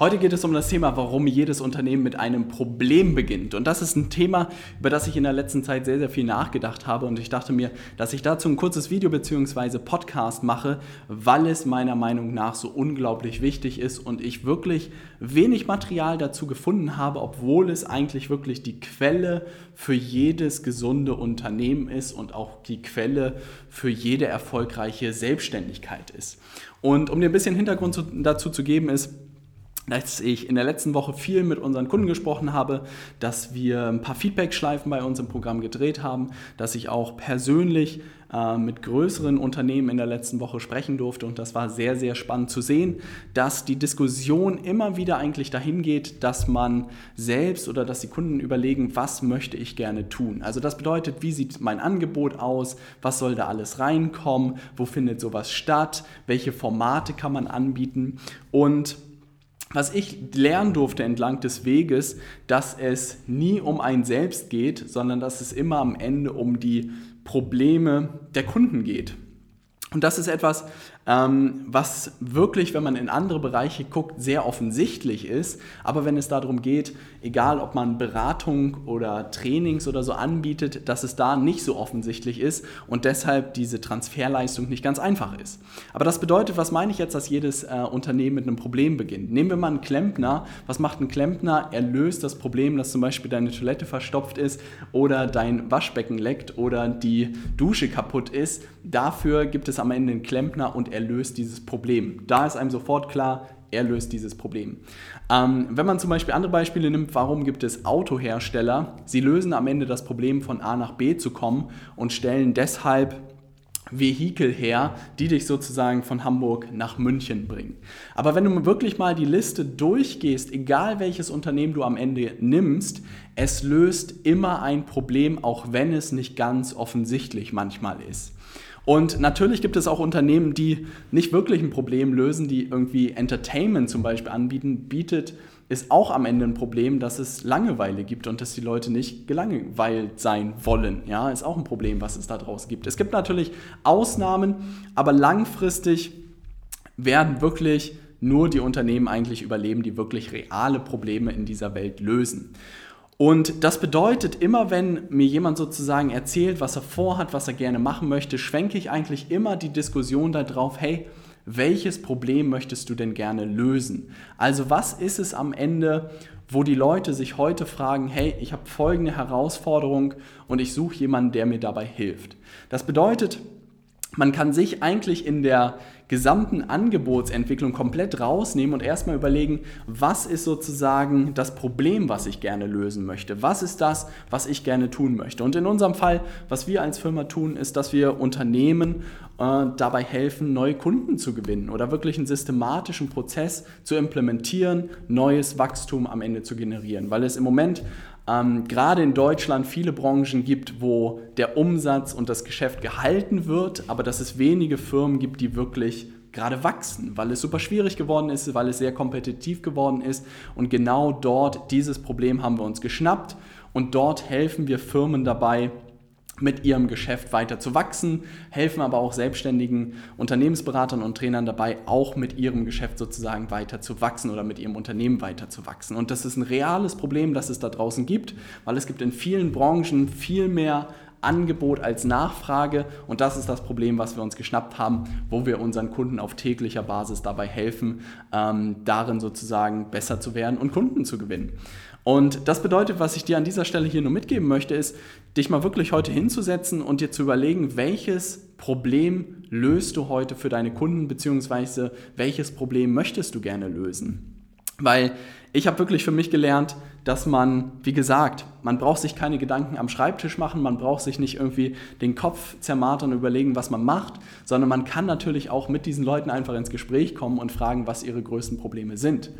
Heute geht es um das Thema, warum jedes Unternehmen mit einem Problem beginnt. Und das ist ein Thema, über das ich in der letzten Zeit sehr, sehr viel nachgedacht habe. Und ich dachte mir, dass ich dazu ein kurzes Video bzw. Podcast mache, weil es meiner Meinung nach so unglaublich wichtig ist und ich wirklich wenig Material dazu gefunden habe, obwohl es eigentlich wirklich die Quelle für jedes gesunde Unternehmen ist und auch die Quelle für jede erfolgreiche Selbstständigkeit ist. Und um dir ein bisschen Hintergrund dazu zu geben, ist, dass ich in der letzten Woche viel mit unseren Kunden gesprochen habe, dass wir ein paar Feedback-Schleifen bei uns im Programm gedreht haben, dass ich auch persönlich äh, mit größeren Unternehmen in der letzten Woche sprechen durfte. Und das war sehr, sehr spannend zu sehen, dass die Diskussion immer wieder eigentlich dahin geht, dass man selbst oder dass die Kunden überlegen, was möchte ich gerne tun. Also das bedeutet, wie sieht mein Angebot aus, was soll da alles reinkommen, wo findet sowas statt, welche Formate kann man anbieten? Und was ich lernen durfte entlang des Weges, dass es nie um ein Selbst geht, sondern dass es immer am Ende um die Probleme der Kunden geht. Und das ist etwas, ähm, was wirklich, wenn man in andere Bereiche guckt, sehr offensichtlich ist. Aber wenn es darum geht, egal ob man Beratung oder Trainings oder so anbietet, dass es da nicht so offensichtlich ist und deshalb diese Transferleistung nicht ganz einfach ist. Aber das bedeutet, was meine ich jetzt, dass jedes äh, Unternehmen mit einem Problem beginnt? Nehmen wir mal einen Klempner. Was macht ein Klempner? Er löst das Problem, dass zum Beispiel deine Toilette verstopft ist oder dein Waschbecken leckt oder die Dusche kaputt ist. Dafür gibt es am Ende einen Klempner und er löst dieses Problem. Da ist einem sofort klar, er löst dieses Problem. Ähm, wenn man zum Beispiel andere Beispiele nimmt, warum gibt es Autohersteller? Sie lösen am Ende das Problem, von A nach B zu kommen und stellen deshalb Vehikel her, die dich sozusagen von Hamburg nach München bringen. Aber wenn du wirklich mal die Liste durchgehst, egal welches Unternehmen du am Ende nimmst, es löst immer ein Problem, auch wenn es nicht ganz offensichtlich manchmal ist. Und natürlich gibt es auch Unternehmen, die nicht wirklich ein Problem lösen, die irgendwie Entertainment zum Beispiel anbieten, bietet, ist auch am Ende ein Problem, dass es Langeweile gibt und dass die Leute nicht gelangweilt sein wollen. Ja, ist auch ein Problem, was es da draus gibt. Es gibt natürlich Ausnahmen, aber langfristig werden wirklich nur die Unternehmen eigentlich überleben, die wirklich reale Probleme in dieser Welt lösen. Und das bedeutet, immer wenn mir jemand sozusagen erzählt, was er vorhat, was er gerne machen möchte, schwenke ich eigentlich immer die Diskussion darauf, hey, welches Problem möchtest du denn gerne lösen? Also was ist es am Ende, wo die Leute sich heute fragen, hey, ich habe folgende Herausforderung und ich suche jemanden, der mir dabei hilft. Das bedeutet, man kann sich eigentlich in der gesamten Angebotsentwicklung komplett rausnehmen und erstmal überlegen, was ist sozusagen das Problem, was ich gerne lösen möchte? Was ist das, was ich gerne tun möchte? Und in unserem Fall, was wir als Firma tun, ist, dass wir Unternehmen äh, dabei helfen, neue Kunden zu gewinnen oder wirklich einen systematischen Prozess zu implementieren, neues Wachstum am Ende zu generieren, weil es im Moment ähm, gerade in Deutschland viele Branchen gibt, wo der Umsatz und das Geschäft gehalten wird, aber dass es wenige Firmen gibt, die wirklich gerade wachsen, weil es super schwierig geworden ist, weil es sehr kompetitiv geworden ist. Und genau dort, dieses Problem haben wir uns geschnappt und dort helfen wir Firmen dabei, mit ihrem Geschäft weiter zu wachsen, helfen aber auch selbstständigen Unternehmensberatern und Trainern dabei, auch mit ihrem Geschäft sozusagen weiter zu wachsen oder mit ihrem Unternehmen weiter zu wachsen. Und das ist ein reales Problem, das es da draußen gibt, weil es gibt in vielen Branchen viel mehr Angebot als Nachfrage und das ist das Problem, was wir uns geschnappt haben, wo wir unseren Kunden auf täglicher Basis dabei helfen, ähm, darin sozusagen besser zu werden und Kunden zu gewinnen. Und das bedeutet, was ich dir an dieser Stelle hier nur mitgeben möchte, ist, dich mal wirklich heute hinzusetzen und dir zu überlegen, welches Problem löst du heute für deine Kunden, beziehungsweise welches Problem möchtest du gerne lösen. Weil ich habe wirklich für mich gelernt, dass man, wie gesagt, man braucht sich keine Gedanken am Schreibtisch machen, man braucht sich nicht irgendwie den Kopf zermartern und überlegen, was man macht, sondern man kann natürlich auch mit diesen Leuten einfach ins Gespräch kommen und fragen, was ihre größten Probleme sind.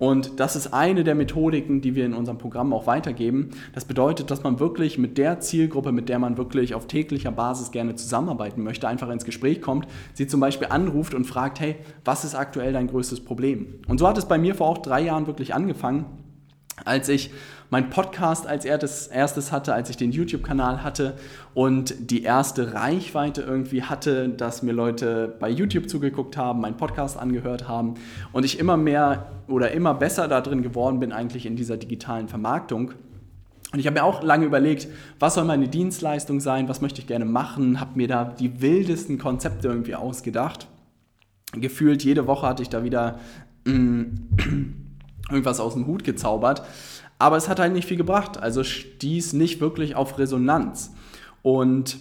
Und das ist eine der Methodiken, die wir in unserem Programm auch weitergeben. Das bedeutet, dass man wirklich mit der Zielgruppe, mit der man wirklich auf täglicher Basis gerne zusammenarbeiten möchte, einfach ins Gespräch kommt, sie zum Beispiel anruft und fragt, hey, was ist aktuell dein größtes Problem? Und so hat es bei mir vor auch drei Jahren wirklich angefangen, als ich mein Podcast als erstes hatte, als ich den YouTube-Kanal hatte und die erste Reichweite irgendwie hatte, dass mir Leute bei YouTube zugeguckt haben, meinen Podcast angehört haben und ich immer mehr oder immer besser darin geworden bin, eigentlich in dieser digitalen Vermarktung. Und ich habe mir auch lange überlegt, was soll meine Dienstleistung sein, was möchte ich gerne machen, habe mir da die wildesten Konzepte irgendwie ausgedacht. Gefühlt jede Woche hatte ich da wieder mm, irgendwas aus dem Hut gezaubert. Aber es hat halt nicht viel gebracht. Also stieß nicht wirklich auf Resonanz. Und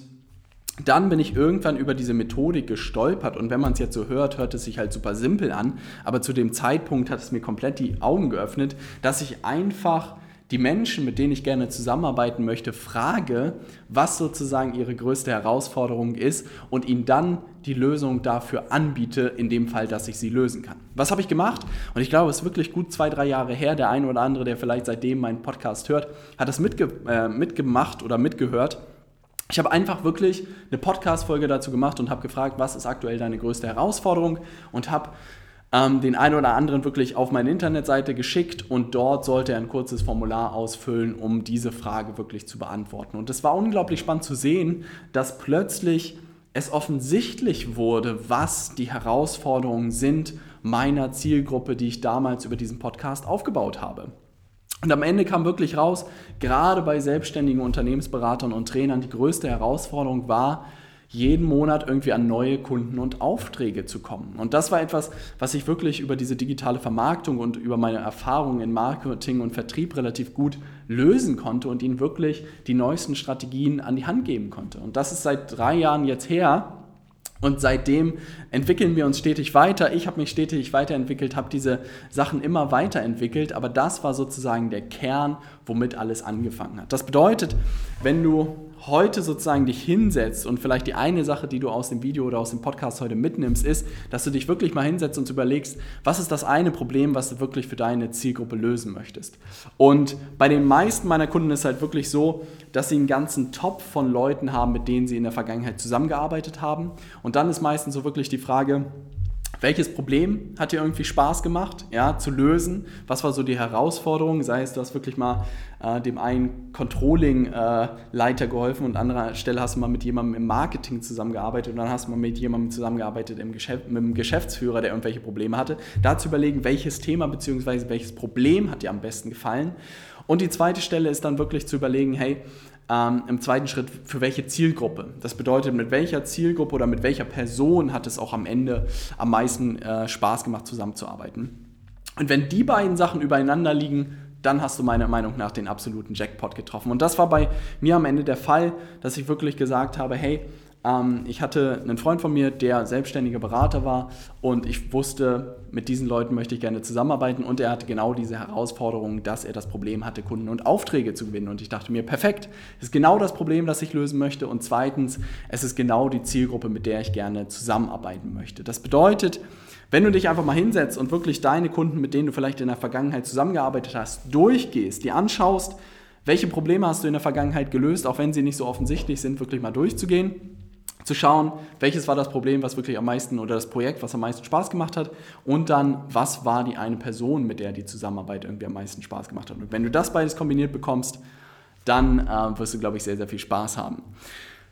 dann bin ich irgendwann über diese Methodik gestolpert und wenn man es jetzt so hört, hört es sich halt super simpel an, aber zu dem Zeitpunkt hat es mir komplett die Augen geöffnet, dass ich einfach die Menschen, mit denen ich gerne zusammenarbeiten möchte, frage, was sozusagen ihre größte Herausforderung ist und ihnen dann die Lösung dafür anbiete, in dem Fall, dass ich sie lösen kann. Was habe ich gemacht? Und ich glaube, es ist wirklich gut zwei, drei Jahre her. Der eine oder andere, der vielleicht seitdem meinen Podcast hört, hat das mitge äh, mitgemacht oder mitgehört. Ich habe einfach wirklich eine Podcast-Folge dazu gemacht und habe gefragt, was ist aktuell deine größte Herausforderung und habe ähm, den einen oder anderen wirklich auf meine Internetseite geschickt und dort sollte er ein kurzes Formular ausfüllen, um diese Frage wirklich zu beantworten. Und es war unglaublich spannend zu sehen, dass plötzlich es offensichtlich wurde, was die Herausforderungen sind meiner Zielgruppe, die ich damals über diesen Podcast aufgebaut habe. Und am Ende kam wirklich raus, gerade bei selbstständigen Unternehmensberatern und Trainern, die größte Herausforderung war, jeden Monat irgendwie an neue Kunden und Aufträge zu kommen. Und das war etwas, was ich wirklich über diese digitale Vermarktung und über meine Erfahrungen in Marketing und Vertrieb relativ gut lösen konnte und ihnen wirklich die neuesten Strategien an die Hand geben konnte. Und das ist seit drei Jahren jetzt her. Und seitdem entwickeln wir uns stetig weiter. Ich habe mich stetig weiterentwickelt, habe diese Sachen immer weiterentwickelt, aber das war sozusagen der Kern, womit alles angefangen hat. Das bedeutet, wenn du heute sozusagen dich hinsetzt und vielleicht die eine Sache, die du aus dem Video oder aus dem Podcast heute mitnimmst, ist, dass du dich wirklich mal hinsetzt und überlegst, was ist das eine Problem, was du wirklich für deine Zielgruppe lösen möchtest. Und bei den meisten meiner Kunden ist es halt wirklich so, dass sie einen ganzen Topf von Leuten haben, mit denen sie in der Vergangenheit zusammengearbeitet haben. Und dann ist meistens so wirklich die Frage, welches Problem hat dir irgendwie Spaß gemacht, ja, zu lösen? Was war so die Herausforderung? Sei es, du hast wirklich mal äh, dem einen Controlling-Leiter äh, geholfen und an anderer Stelle hast du mal mit jemandem im Marketing zusammengearbeitet und dann hast du mal mit jemandem zusammengearbeitet im Geschäft, mit einem Geschäftsführer, der irgendwelche Probleme hatte. Da zu überlegen, welches Thema bzw. welches Problem hat dir am besten gefallen. Und die zweite Stelle ist dann wirklich zu überlegen, hey, ähm, Im zweiten Schritt, für welche Zielgruppe? Das bedeutet, mit welcher Zielgruppe oder mit welcher Person hat es auch am Ende am meisten äh, Spaß gemacht, zusammenzuarbeiten. Und wenn die beiden Sachen übereinander liegen, dann hast du meiner Meinung nach den absoluten Jackpot getroffen. Und das war bei mir am Ende der Fall, dass ich wirklich gesagt habe, hey, ähm, ich hatte einen Freund von mir, der selbstständiger Berater war und ich wusste, mit diesen Leuten möchte ich gerne zusammenarbeiten und er hatte genau diese Herausforderung, dass er das Problem hatte, Kunden und Aufträge zu gewinnen. Und ich dachte mir, perfekt, das ist genau das Problem, das ich lösen möchte. Und zweitens, es ist genau die Zielgruppe, mit der ich gerne zusammenarbeiten möchte. Das bedeutet, wenn du dich einfach mal hinsetzt und wirklich deine Kunden, mit denen du vielleicht in der Vergangenheit zusammengearbeitet hast, durchgehst, die anschaust, welche Probleme hast du in der Vergangenheit gelöst, auch wenn sie nicht so offensichtlich sind, wirklich mal durchzugehen zu schauen, welches war das Problem, was wirklich am meisten oder das Projekt, was am meisten Spaß gemacht hat und dann, was war die eine Person, mit der die Zusammenarbeit irgendwie am meisten Spaß gemacht hat. Und wenn du das beides kombiniert bekommst, dann äh, wirst du, glaube ich, sehr, sehr viel Spaß haben.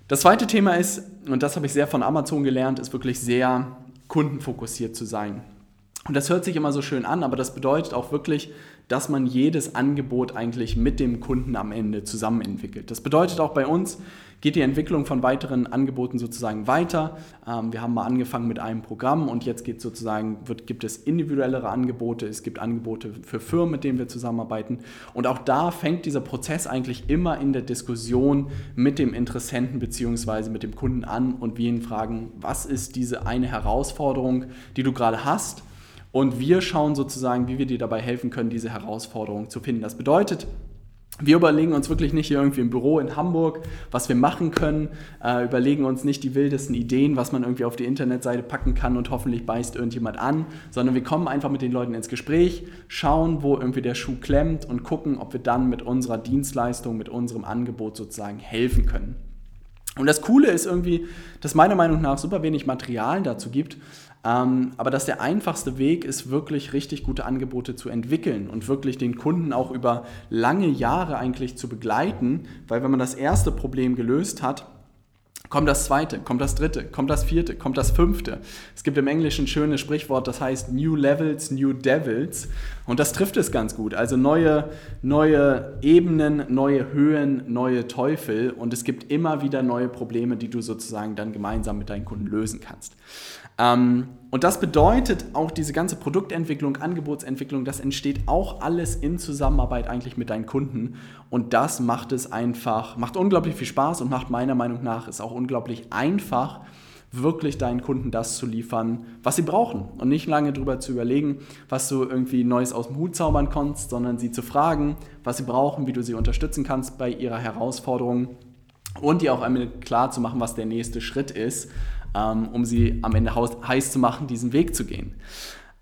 Das zweite Thema ist, und das habe ich sehr von Amazon gelernt, ist wirklich sehr kundenfokussiert zu sein. Und das hört sich immer so schön an, aber das bedeutet auch wirklich, dass man jedes Angebot eigentlich mit dem Kunden am Ende zusammen entwickelt. Das bedeutet auch bei uns, geht die Entwicklung von weiteren Angeboten sozusagen weiter. Ähm, wir haben mal angefangen mit einem Programm und jetzt geht sozusagen, wird, gibt es individuellere Angebote, es gibt Angebote für Firmen, mit denen wir zusammenarbeiten. Und auch da fängt dieser Prozess eigentlich immer in der Diskussion mit dem Interessenten bzw. mit dem Kunden an und wir ihn fragen, was ist diese eine Herausforderung, die du gerade hast? Und wir schauen sozusagen, wie wir dir dabei helfen können, diese Herausforderung zu finden. Das bedeutet, wir überlegen uns wirklich nicht hier irgendwie im Büro in Hamburg, was wir machen können, äh, überlegen uns nicht die wildesten Ideen, was man irgendwie auf die Internetseite packen kann und hoffentlich beißt irgendjemand an, sondern wir kommen einfach mit den Leuten ins Gespräch, schauen, wo irgendwie der Schuh klemmt und gucken, ob wir dann mit unserer Dienstleistung, mit unserem Angebot sozusagen helfen können. Und das Coole ist irgendwie, dass meiner Meinung nach super wenig Material dazu gibt, ähm, aber dass der einfachste Weg ist, wirklich richtig gute Angebote zu entwickeln und wirklich den Kunden auch über lange Jahre eigentlich zu begleiten, weil wenn man das erste Problem gelöst hat, Kommt das zweite, kommt das dritte, kommt das vierte, kommt das fünfte. Es gibt im Englischen ein schönes Sprichwort, das heißt New Levels, New Devils. Und das trifft es ganz gut. Also neue, neue Ebenen, neue Höhen, neue Teufel. Und es gibt immer wieder neue Probleme, die du sozusagen dann gemeinsam mit deinen Kunden lösen kannst. Ähm, und das bedeutet auch diese ganze Produktentwicklung, Angebotsentwicklung, das entsteht auch alles in Zusammenarbeit eigentlich mit deinen Kunden. Und das macht es einfach, macht unglaublich viel Spaß und macht meiner Meinung nach es auch unglaublich einfach, wirklich deinen Kunden das zu liefern, was sie brauchen. Und nicht lange darüber zu überlegen, was du irgendwie Neues aus dem Hut zaubern kannst, sondern sie zu fragen, was sie brauchen, wie du sie unterstützen kannst bei ihrer Herausforderung und dir auch einmal klar zu machen, was der nächste Schritt ist ähm, um sie am Ende heiß zu machen, diesen Weg zu gehen.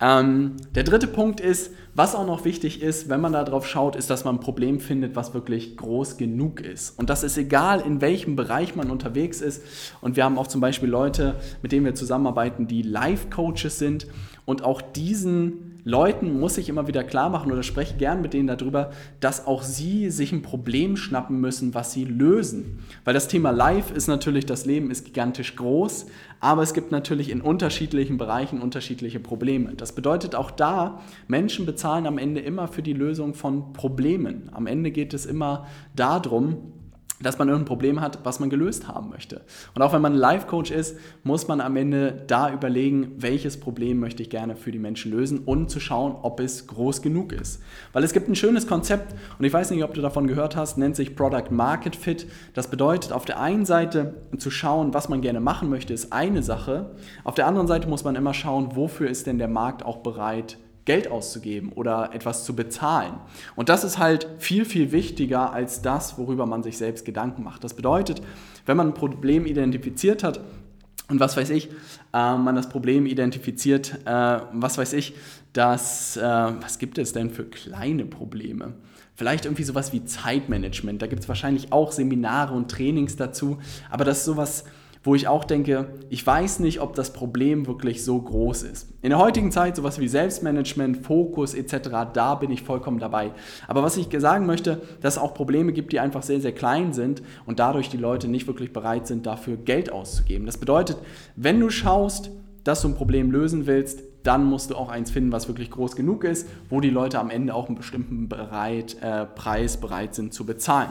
Ähm, der dritte Punkt ist, was auch noch wichtig ist, wenn man da drauf schaut, ist, dass man ein Problem findet, was wirklich groß genug ist. Und das ist egal, in welchem Bereich man unterwegs ist. Und wir haben auch zum Beispiel Leute, mit denen wir zusammenarbeiten, die Life-Coaches sind. Und auch diesen Leuten muss ich immer wieder klar machen oder spreche gern mit denen darüber, dass auch sie sich ein Problem schnappen müssen, was sie lösen. Weil das Thema Life ist natürlich, das Leben ist gigantisch groß, aber es gibt natürlich in unterschiedlichen Bereichen unterschiedliche Probleme. Das bedeutet auch da, Menschen bezahlen am Ende immer für die Lösung von Problemen. Am Ende geht es immer darum, dass man irgendein Problem hat, was man gelöst haben möchte. Und auch wenn man Life-Coach ist, muss man am Ende da überlegen, welches Problem möchte ich gerne für die Menschen lösen und zu schauen, ob es groß genug ist. Weil es gibt ein schönes Konzept, und ich weiß nicht, ob du davon gehört hast, nennt sich Product Market Fit. Das bedeutet auf der einen Seite zu schauen, was man gerne machen möchte, ist eine Sache. Auf der anderen Seite muss man immer schauen, wofür ist denn der Markt auch bereit, Geld auszugeben oder etwas zu bezahlen. Und das ist halt viel, viel wichtiger als das, worüber man sich selbst Gedanken macht. Das bedeutet, wenn man ein Problem identifiziert hat, und was weiß ich, äh, man das Problem identifiziert, äh, was weiß ich, dass, äh, was gibt es denn für kleine Probleme? Vielleicht irgendwie sowas wie Zeitmanagement. Da gibt es wahrscheinlich auch Seminare und Trainings dazu, aber das ist sowas, wo ich auch denke, ich weiß nicht, ob das Problem wirklich so groß ist. In der heutigen Zeit sowas wie Selbstmanagement, Fokus etc., da bin ich vollkommen dabei. Aber was ich sagen möchte, dass es auch Probleme gibt, die einfach sehr, sehr klein sind und dadurch die Leute nicht wirklich bereit sind, dafür Geld auszugeben. Das bedeutet, wenn du schaust, dass du ein Problem lösen willst, dann musst du auch eins finden, was wirklich groß genug ist, wo die Leute am Ende auch einen bestimmten bereit, äh, Preis bereit sind zu bezahlen.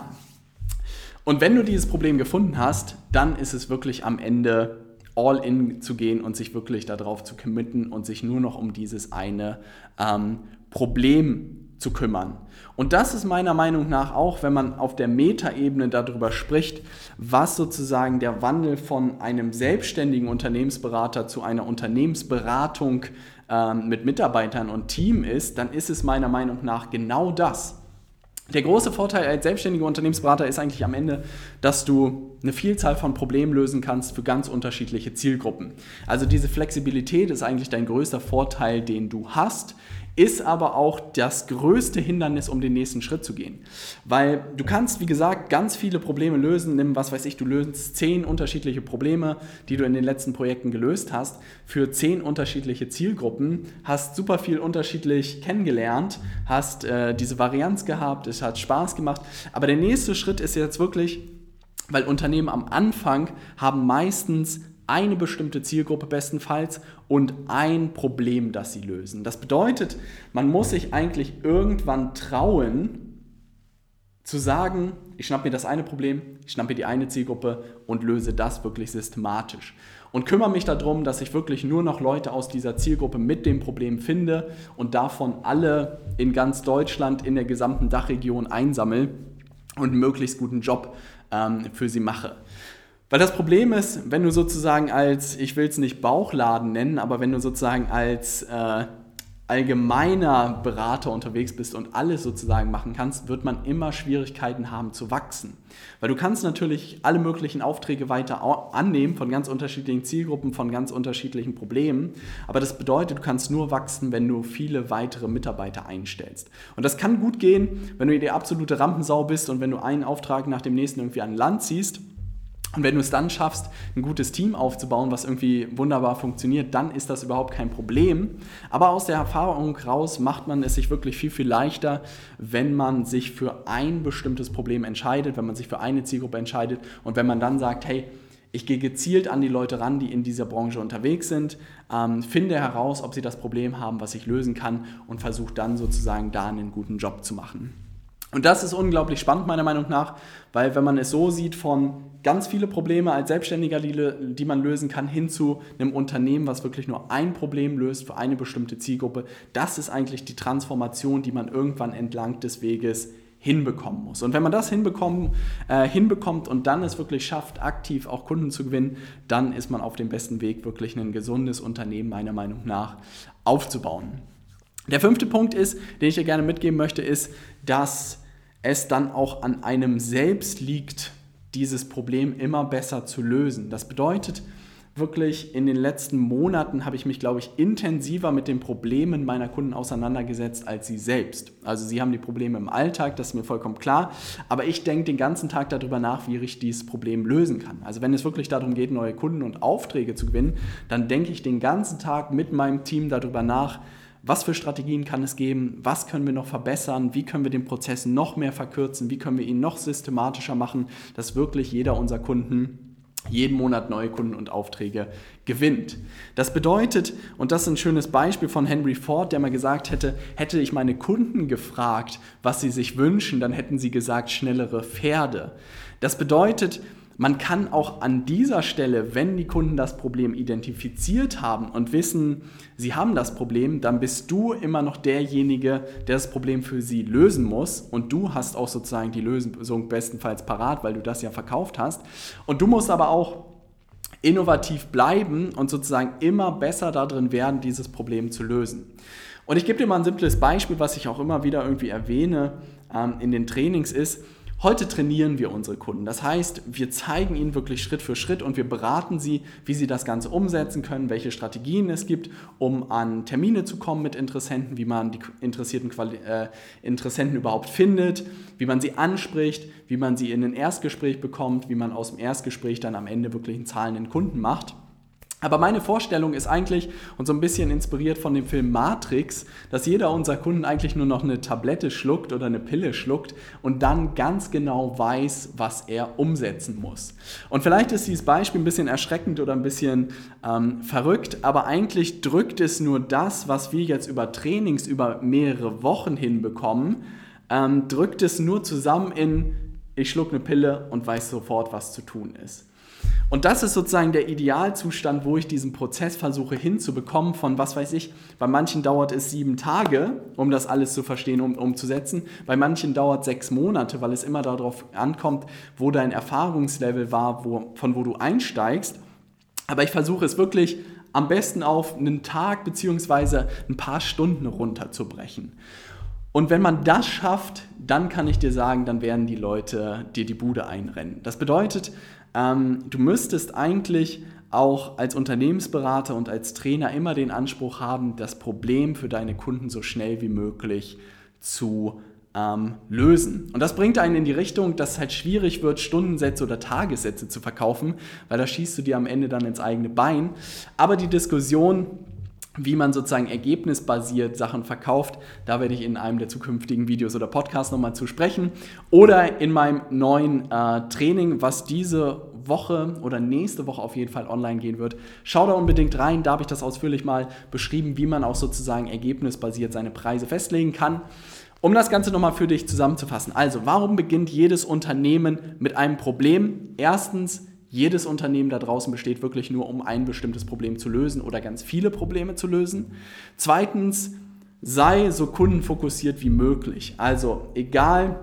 Und wenn du dieses Problem gefunden hast, dann ist es wirklich am Ende all in zu gehen und sich wirklich darauf zu committen und sich nur noch um dieses eine ähm, Problem zu kümmern. Und das ist meiner Meinung nach auch, wenn man auf der Metaebene darüber spricht, was sozusagen der Wandel von einem selbstständigen Unternehmensberater zu einer Unternehmensberatung ähm, mit Mitarbeitern und Team ist, dann ist es meiner Meinung nach genau das. Der große Vorteil als selbstständiger Unternehmensberater ist eigentlich am Ende, dass du eine Vielzahl von Problemen lösen kannst für ganz unterschiedliche Zielgruppen. Also diese Flexibilität ist eigentlich dein größter Vorteil, den du hast ist aber auch das größte Hindernis, um den nächsten Schritt zu gehen. Weil du kannst, wie gesagt, ganz viele Probleme lösen. Nimm, was weiß ich, du löst zehn unterschiedliche Probleme, die du in den letzten Projekten gelöst hast, für zehn unterschiedliche Zielgruppen, hast super viel unterschiedlich kennengelernt, hast äh, diese Varianz gehabt, es hat Spaß gemacht. Aber der nächste Schritt ist jetzt wirklich, weil Unternehmen am Anfang haben meistens eine bestimmte Zielgruppe bestenfalls und ein Problem, das sie lösen. Das bedeutet, man muss sich eigentlich irgendwann trauen, zu sagen, ich schnappe mir das eine Problem, ich schnappe mir die eine Zielgruppe und löse das wirklich systematisch. Und kümmere mich darum, dass ich wirklich nur noch Leute aus dieser Zielgruppe mit dem Problem finde und davon alle in ganz Deutschland, in der gesamten Dachregion einsammle und einen möglichst guten Job ähm, für sie mache. Weil das Problem ist, wenn du sozusagen als, ich will es nicht Bauchladen nennen, aber wenn du sozusagen als äh, allgemeiner Berater unterwegs bist und alles sozusagen machen kannst, wird man immer Schwierigkeiten haben zu wachsen. Weil du kannst natürlich alle möglichen Aufträge weiter annehmen von ganz unterschiedlichen Zielgruppen, von ganz unterschiedlichen Problemen. Aber das bedeutet, du kannst nur wachsen, wenn du viele weitere Mitarbeiter einstellst. Und das kann gut gehen, wenn du die absolute Rampensau bist und wenn du einen Auftrag nach dem nächsten irgendwie an Land ziehst und wenn du es dann schaffst, ein gutes Team aufzubauen, was irgendwie wunderbar funktioniert, dann ist das überhaupt kein Problem. Aber aus der Erfahrung raus macht man es sich wirklich viel, viel leichter, wenn man sich für ein bestimmtes Problem entscheidet, wenn man sich für eine Zielgruppe entscheidet und wenn man dann sagt, hey, ich gehe gezielt an die Leute ran, die in dieser Branche unterwegs sind, ähm, finde heraus, ob sie das Problem haben, was ich lösen kann und versuche dann sozusagen da einen guten Job zu machen. Und das ist unglaublich spannend meiner Meinung nach, weil wenn man es so sieht von ganz viele Probleme als Selbstständiger, die, die, man lösen kann, hin zu einem Unternehmen, was wirklich nur ein Problem löst für eine bestimmte Zielgruppe, das ist eigentlich die Transformation, die man irgendwann entlang des Weges hinbekommen muss. Und wenn man das hinbekommen, äh, hinbekommt und dann es wirklich schafft, aktiv auch Kunden zu gewinnen, dann ist man auf dem besten Weg, wirklich ein gesundes Unternehmen meiner Meinung nach aufzubauen. Der fünfte Punkt ist, den ich dir gerne mitgeben möchte, ist, dass es dann auch an einem selbst liegt, dieses Problem immer besser zu lösen. Das bedeutet, wirklich in den letzten Monaten habe ich mich, glaube ich, intensiver mit den Problemen meiner Kunden auseinandergesetzt als sie selbst. Also sie haben die Probleme im Alltag, das ist mir vollkommen klar, aber ich denke den ganzen Tag darüber nach, wie ich dieses Problem lösen kann. Also wenn es wirklich darum geht, neue Kunden und Aufträge zu gewinnen, dann denke ich den ganzen Tag mit meinem Team darüber nach, was für Strategien kann es geben? Was können wir noch verbessern? Wie können wir den Prozess noch mehr verkürzen? Wie können wir ihn noch systematischer machen, dass wirklich jeder unserer Kunden jeden Monat neue Kunden und Aufträge gewinnt. Das bedeutet, und das ist ein schönes Beispiel von Henry Ford, der mal gesagt hätte, hätte ich meine Kunden gefragt, was sie sich wünschen, dann hätten sie gesagt, schnellere Pferde. Das bedeutet, man kann auch an dieser Stelle, wenn die Kunden das Problem identifiziert haben und wissen, sie haben das Problem, dann bist du immer noch derjenige, der das Problem für sie lösen muss. Und du hast auch sozusagen die Lösung bestenfalls parat, weil du das ja verkauft hast. Und du musst aber auch innovativ bleiben und sozusagen immer besser darin werden, dieses Problem zu lösen. Und ich gebe dir mal ein simples Beispiel, was ich auch immer wieder irgendwie erwähne ähm, in den Trainings ist, Heute trainieren wir unsere Kunden. Das heißt, wir zeigen ihnen wirklich Schritt für Schritt und wir beraten sie, wie sie das Ganze umsetzen können, welche Strategien es gibt, um an Termine zu kommen mit Interessenten, wie man die interessierten Quali äh, Interessenten überhaupt findet, wie man sie anspricht, wie man sie in ein Erstgespräch bekommt, wie man aus dem Erstgespräch dann am Ende wirklich einen zahlenden Kunden macht. Aber meine Vorstellung ist eigentlich, und so ein bisschen inspiriert von dem Film Matrix, dass jeder unserer Kunden eigentlich nur noch eine Tablette schluckt oder eine Pille schluckt und dann ganz genau weiß, was er umsetzen muss. Und vielleicht ist dieses Beispiel ein bisschen erschreckend oder ein bisschen ähm, verrückt, aber eigentlich drückt es nur das, was wir jetzt über Trainings über mehrere Wochen hinbekommen, ähm, drückt es nur zusammen in, ich schluck eine Pille und weiß sofort, was zu tun ist. Und das ist sozusagen der Idealzustand, wo ich diesen Prozess versuche hinzubekommen von, was weiß ich, bei manchen dauert es sieben Tage, um das alles zu verstehen und um, umzusetzen, bei manchen dauert sechs Monate, weil es immer darauf ankommt, wo dein Erfahrungslevel war, wo, von wo du einsteigst. Aber ich versuche es wirklich am besten auf einen Tag bzw. ein paar Stunden runterzubrechen. Und wenn man das schafft, dann kann ich dir sagen, dann werden die Leute dir die Bude einrennen. Das bedeutet, ähm, du müsstest eigentlich auch als Unternehmensberater und als Trainer immer den Anspruch haben, das Problem für deine Kunden so schnell wie möglich zu ähm, lösen. Und das bringt einen in die Richtung, dass es halt schwierig wird, Stundensätze oder Tagessätze zu verkaufen, weil da schießt du dir am Ende dann ins eigene Bein. Aber die Diskussion wie man sozusagen ergebnisbasiert Sachen verkauft. Da werde ich in einem der zukünftigen Videos oder Podcasts nochmal zu sprechen. Oder in meinem neuen äh, Training, was diese Woche oder nächste Woche auf jeden Fall online gehen wird. Schau da unbedingt rein, da habe ich das ausführlich mal beschrieben, wie man auch sozusagen ergebnisbasiert seine Preise festlegen kann. Um das Ganze nochmal für dich zusammenzufassen. Also, warum beginnt jedes Unternehmen mit einem Problem? Erstens, jedes Unternehmen da draußen besteht wirklich nur, um ein bestimmtes Problem zu lösen oder ganz viele Probleme zu lösen. Zweitens, sei so kundenfokussiert wie möglich. Also egal,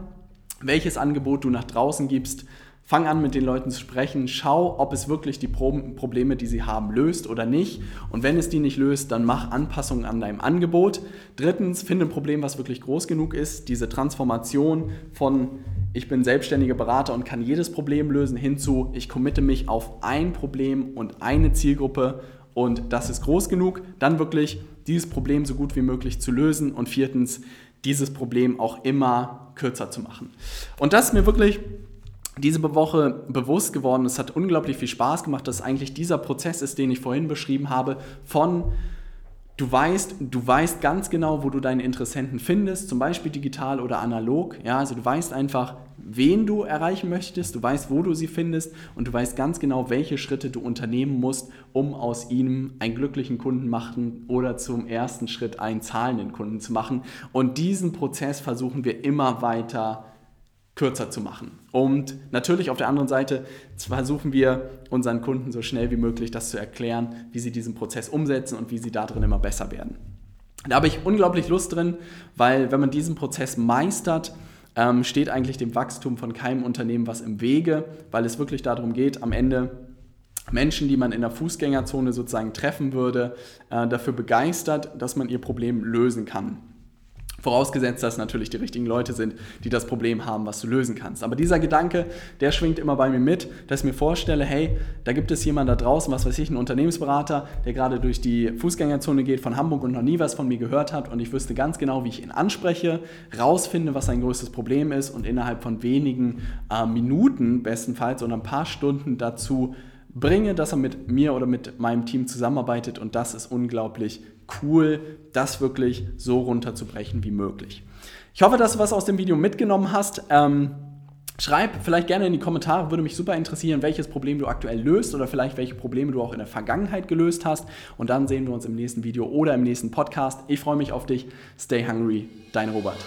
welches Angebot du nach draußen gibst, Fang an, mit den Leuten zu sprechen. Schau, ob es wirklich die Probleme, die sie haben, löst oder nicht. Und wenn es die nicht löst, dann mach Anpassungen an deinem Angebot. Drittens, finde ein Problem, was wirklich groß genug ist. Diese Transformation von ich bin selbstständiger Berater und kann jedes Problem lösen, hinzu, ich committe mich auf ein Problem und eine Zielgruppe und das ist groß genug, dann wirklich dieses Problem so gut wie möglich zu lösen und viertens, dieses Problem auch immer kürzer zu machen. Und das ist mir wirklich diese Woche bewusst geworden. Es hat unglaublich viel Spaß gemacht, dass eigentlich dieser Prozess ist, den ich vorhin beschrieben habe, von Du weißt, du weißt ganz genau, wo du deine Interessenten findest, zum Beispiel digital oder analog. Ja, also du weißt einfach, wen du erreichen möchtest, du weißt, wo du sie findest und du weißt ganz genau, welche Schritte du unternehmen musst, um aus ihnen einen glücklichen Kunden machen oder zum ersten Schritt einen zahlenden Kunden zu machen. Und diesen Prozess versuchen wir immer weiter kürzer zu machen. Und natürlich auf der anderen Seite versuchen wir unseren Kunden so schnell wie möglich das zu erklären, wie sie diesen Prozess umsetzen und wie sie darin immer besser werden. Da habe ich unglaublich Lust drin, weil wenn man diesen Prozess meistert, ähm, steht eigentlich dem Wachstum von keinem Unternehmen was im Wege, weil es wirklich darum geht, am Ende Menschen, die man in der Fußgängerzone sozusagen treffen würde, äh, dafür begeistert, dass man ihr Problem lösen kann. Vorausgesetzt, dass natürlich die richtigen Leute sind, die das Problem haben, was du lösen kannst. Aber dieser Gedanke, der schwingt immer bei mir mit, dass ich mir vorstelle, hey, da gibt es jemanden da draußen, was weiß ich, einen Unternehmensberater, der gerade durch die Fußgängerzone geht von Hamburg und noch nie was von mir gehört hat und ich wüsste ganz genau, wie ich ihn anspreche, rausfinde, was sein größtes Problem ist und innerhalb von wenigen äh, Minuten bestenfalls oder ein paar Stunden dazu bringe, dass er mit mir oder mit meinem Team zusammenarbeitet und das ist unglaublich cool, das wirklich so runterzubrechen wie möglich. Ich hoffe, dass du was aus dem Video mitgenommen hast. Ähm, Schreib vielleicht gerne in die Kommentare, würde mich super interessieren, welches Problem du aktuell löst oder vielleicht welche Probleme du auch in der Vergangenheit gelöst hast. Und dann sehen wir uns im nächsten Video oder im nächsten Podcast. Ich freue mich auf dich. Stay hungry, dein Robert.